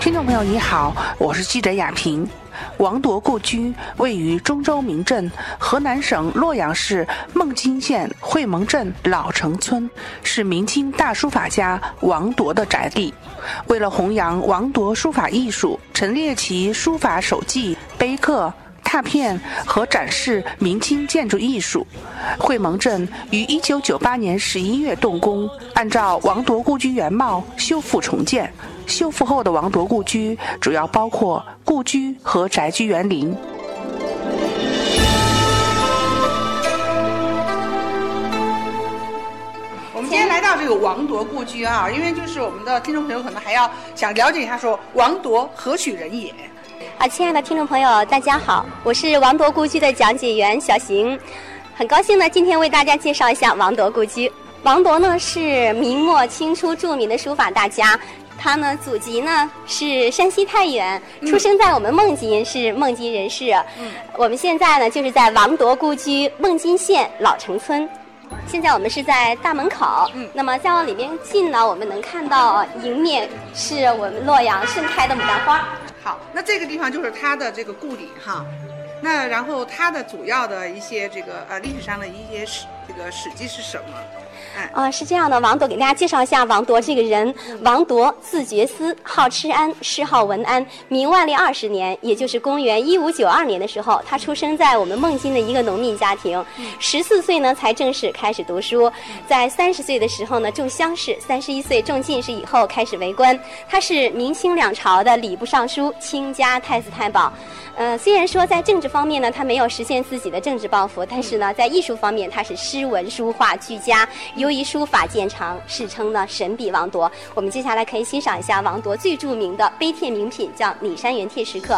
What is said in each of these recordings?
听众朋友，你好，我是记者雅萍。王铎故居位于中州名镇，河南省洛阳市孟津县会盟镇老城村，是明清大书法家王铎的宅地。为了弘扬王铎书法艺术，陈列其书法手记、碑刻。拓片和展示明清建筑艺术。会盟镇于一九九八年十一月动工，按照王铎故居原貌修复重建。修复后的王铎故居主要包括故居和宅居园林。我们今天来到这个王铎故居啊，因为就是我们的听众朋友可能还要想了解一下，说王铎何许人也？啊，亲爱的听众朋友，大家好，我是王铎故居的讲解员小邢，很高兴呢，今天为大家介绍一下王铎故居。王铎呢是明末清初著名的书法大家，他呢祖籍呢是山西太原，出生在我们孟津，是孟津人士。嗯，我们现在呢就是在王铎故居孟津县老城村，现在我们是在大门口。嗯，那么再往里面进呢，我们能看到迎面是我们洛阳盛开的牡丹花。好，那这个地方就是他的这个故里哈，那然后他的主要的一些这个呃历史上的一些史这个史记是什么？啊，是这样的，王铎给大家介绍一下王铎这个人。王铎字觉思，号痴安，谥号文安，明万历二十年，也就是公元一五九二年的时候，他出生在我们孟津的一个农民家庭。十四岁呢，才正式开始读书。在三十岁的时候呢，中乡试；三十一岁中进士以后，开始为官。他是明清两朝的礼部尚书、卿家太子太保。呃，虽然说在政治方面呢，他没有实现自己的政治抱负，但是呢，在艺术方面，他是诗文书画俱佳。由于书法见长，世称呢神笔王铎。我们接下来可以欣赏一下王铎最著名的碑帖名品，叫《拟山原帖石刻》。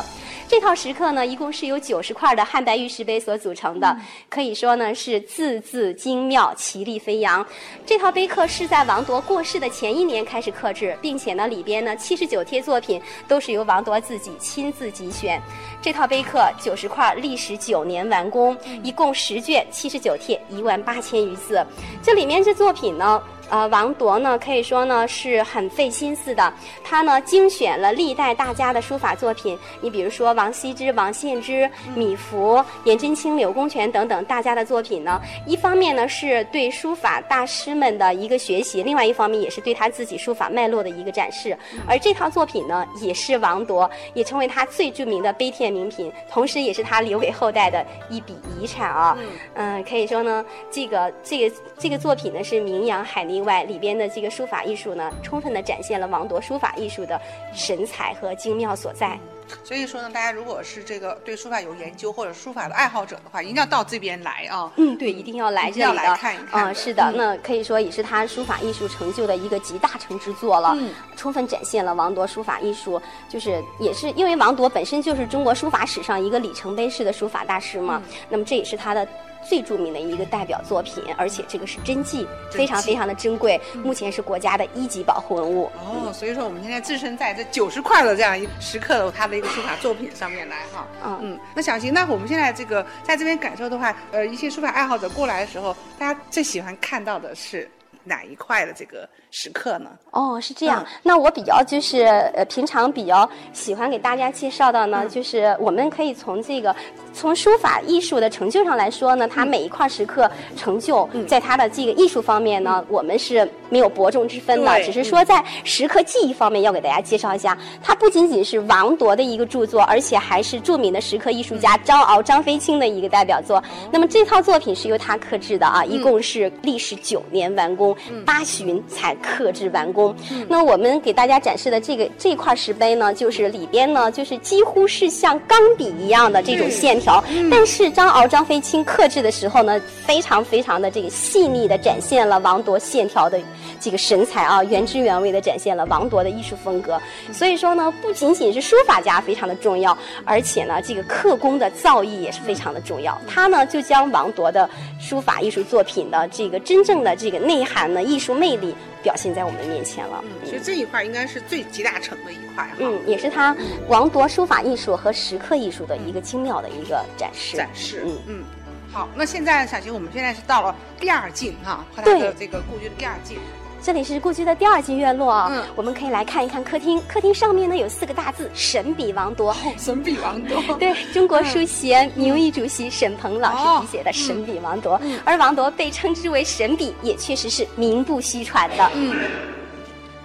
这套石刻呢，一共是由九十块的汉白玉石碑所组成的，可以说呢是字字精妙，奇丽飞扬。这套碑刻是在王铎过世的前一年开始刻制，并且呢里边呢七十九帖作品都是由王铎自己亲自集选。这套碑刻九十块，历时九年完工，一共十卷，七十九帖，一万八千余字。这里面这作品呢。呃，王铎呢，可以说呢是很费心思的。他呢精选了历代大家的书法作品，你比如说王羲之、王献之、米芾、颜真卿、柳公权等等大家的作品呢。一方面呢是对书法大师们的一个学习，另外一方面也是对他自己书法脉络的一个展示。而这套作品呢，也是王铎，也成为他最著名的碑帖名品，同时也是他留给后代的一笔遗产啊。嗯，可以说呢，这个这个这个作品呢是名扬海外里边的这个书法艺术呢，充分的展现了王铎书法艺术的神采和精妙所在。所以说呢，大家如果是这个对书法有研究或者书法的爱好者的话，一定要到这边来啊。嗯，对，一定要来这里的。要来看一看。啊，是的，那可以说也是他书法艺术成就的一个集大成之作了。嗯，充分展现了王铎书法艺术，就是也是因为王铎本身就是中国书法史上一个里程碑式的书法大师嘛。那么这也是他的。最著名的一个代表作品，而且这个是真迹，非常非常的珍贵，目前是国家的一级保护文物。哦，所以说我们现在置身在这九十块的这样一时刻的他的一个书法作品上面来哈。嗯嗯，那小新，那我们现在这个在这边感受的话，呃，一些书法爱好者过来的时候，大家最喜欢看到的是哪一块的这个？时刻呢？哦，是这样。那我比较就是呃，平常比较喜欢给大家介绍的呢，就是我们可以从这个从书法艺术的成就上来说呢，它每一块石刻成就，在它的这个艺术方面呢，我们是没有伯仲之分的。只是说在石刻技艺方面要给大家介绍一下，它不仅仅是王铎的一个著作，而且还是著名的石刻艺术家张敖、张飞卿的一个代表作。那么这套作品是由他刻制的啊，一共是历时九年完工，八旬才。刻制完工，那我们给大家展示的这个这块石碑呢，就是里边呢，就是几乎是像钢笔一样的这种线条，但是张敖、张飞清刻制的时候呢，非常非常的这个细腻的展现了王铎线条的这个神采啊，原汁原味的展现了王铎的艺术风格。所以说呢，不仅仅是书法家非常的重要，而且呢，这个刻工的造诣也是非常的重要。他呢，就将王铎的书法艺术作品的这个真正的这个内涵呢，艺术魅力。表现在我们面前了。嗯其实这一块应该是最集大成的一块哈。嗯，也是他王铎书法艺术和石刻艺术的一个精妙的一个展示。展示。嗯嗯。好，那现在小琴，我们现在是到了第二进哈，和他的这个故居的第二进。这里是故居的第二进院落，嗯，我们可以来看一看客厅。客厅上面呢有四个大字“神笔王铎”，神笔王铎，对中国书协名誉主席沈鹏老师题写的“神笔王铎”。而王铎被称之为神笔，也确实是名不虚传的。嗯，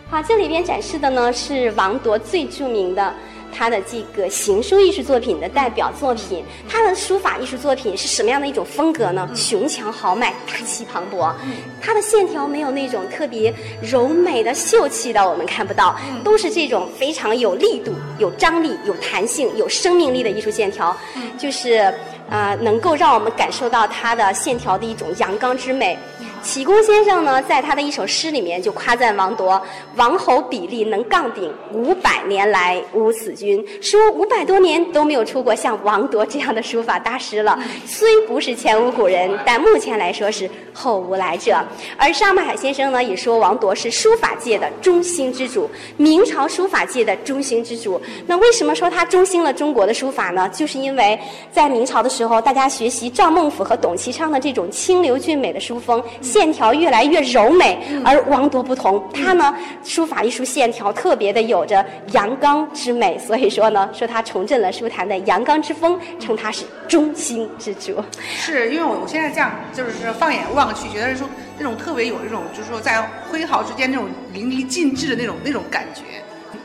好，这里边展示的呢是王铎最著名的。他的这个行书艺术作品的代表作品，他的书法艺术作品是什么样的一种风格呢？雄强豪迈，大气磅礴。他的线条没有那种特别柔美的秀气的，我们看不到，都是这种非常有力度、有张力、有弹性、有生命力的艺术线条，就是呃，能够让我们感受到他的线条的一种阳刚之美。启功先生呢，在他的一首诗里面就夸赞王铎：“王侯比例能杠顶，五百年来无此君。”说五百多年都没有出过像王铎这样的书法大师了。虽不是前无古人，但目前来说是后无来者。而沙马海先生呢，也说王铎是书法界的中兴之主，明朝书法界的中兴之主。那为什么说他中兴了中国的书法呢？就是因为在明朝的时候，大家学习赵孟頫和董其昌的这种清流俊美的书风。线条越来越柔美，而王铎不同，他呢书法艺术线条特别的有着阳刚之美，所以说呢，说他重振了书坛的阳刚之风，称他是中兴之主。是因为我我现在这样就是放眼望去，觉得说那种特别有一种就是说在挥毫之间那种淋漓尽致的那种那种感觉。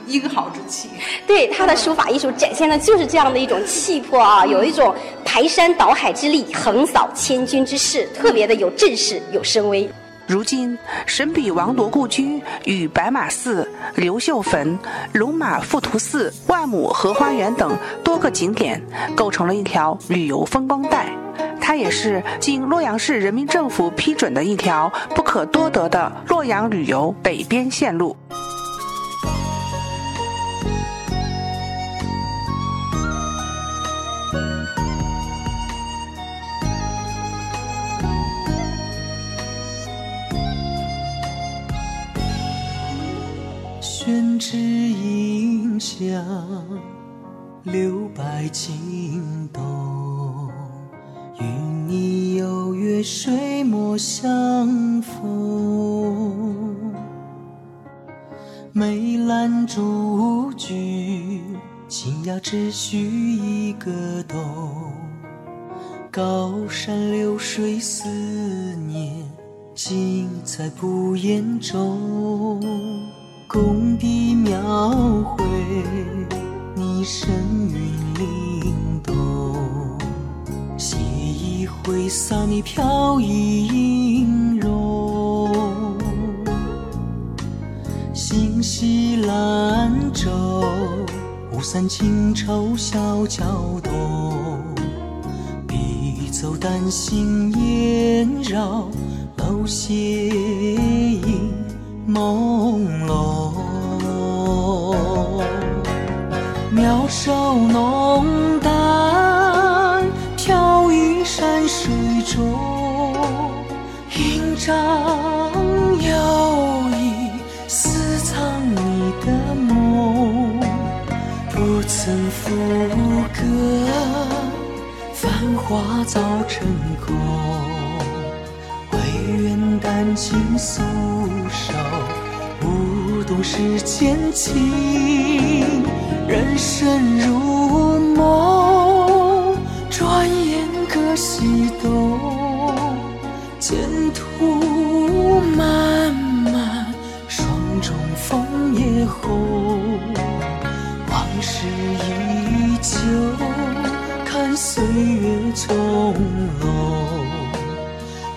英豪之气，对他的书法艺术展现的就是这样的一种气魄啊，有一种排山倒海之力，横扫千军之势，特别的有阵势，有声威。如今，神笔王铎故居与白马寺、刘秀坟、龙马富图寺、万亩荷花园等多个景点构成了一条旅游风光带。它也是经洛阳市人民政府批准的一条不可多得的洛阳旅游北边线路。宣纸映香，留白惊动。与你有约，水墨相逢。梅兰竹菊，清雅只需一个冬。高山流水思念，尽在不言中。工笔描绘你身韵灵动，写意挥洒你飘逸音容。星系兰舟，雾散轻愁小桥东。笔走丹心烟绕，楼斜影。朦胧，手浓淡，飘逸山水中，印章摇曳，私藏你的梦，不曾赋歌，繁华早成空，唯愿丹青素手。总是间情，人生如梦，转眼各西东。前途漫漫，霜中枫叶红。往事依旧，看岁月从容。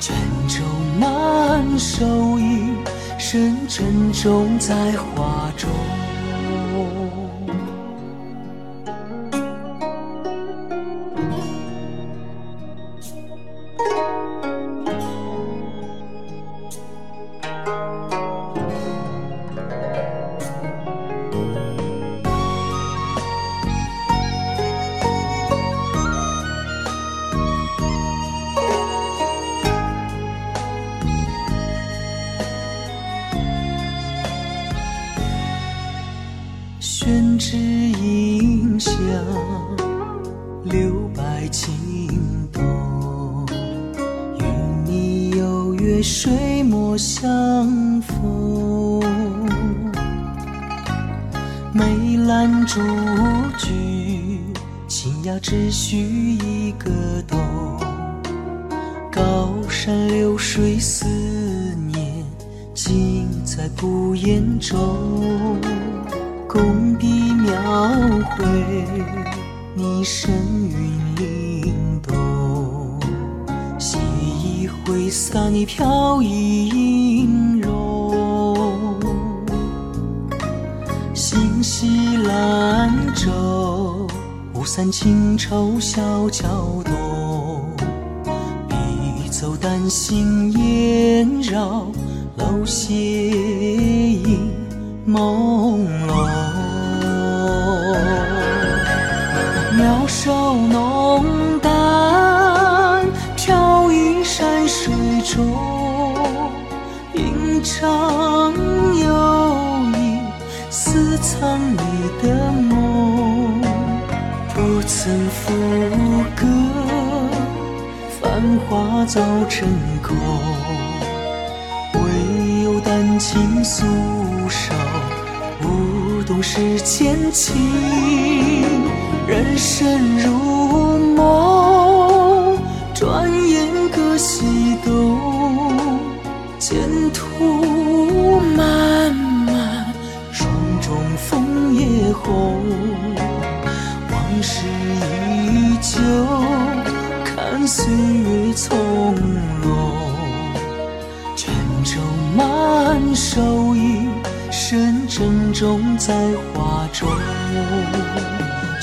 卷轴满手印。深沉重在画中。宣纸映香留白情动与你有约水墨相逢。梅兰竹菊清雅只需一个懂高山流水思念尽在不言中。工笔描绘你身韵灵动，写一挥洒你飘逸音容。新西兰舟，雾散轻愁小桥东。笔走丹心烟绕，楼斜影朦胧。手浓淡，飘逸山水中，吟唱有意，私藏你的梦。不曾赋歌，繁华早成空，唯有丹青素手，舞动世间情。人生如梦，转眼各西东。前途漫漫，霜中枫叶红。往事依旧，看岁月从容。卷轴满手，一生珍重在画中。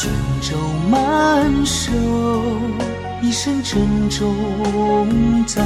卷轴满手，一身珍重在。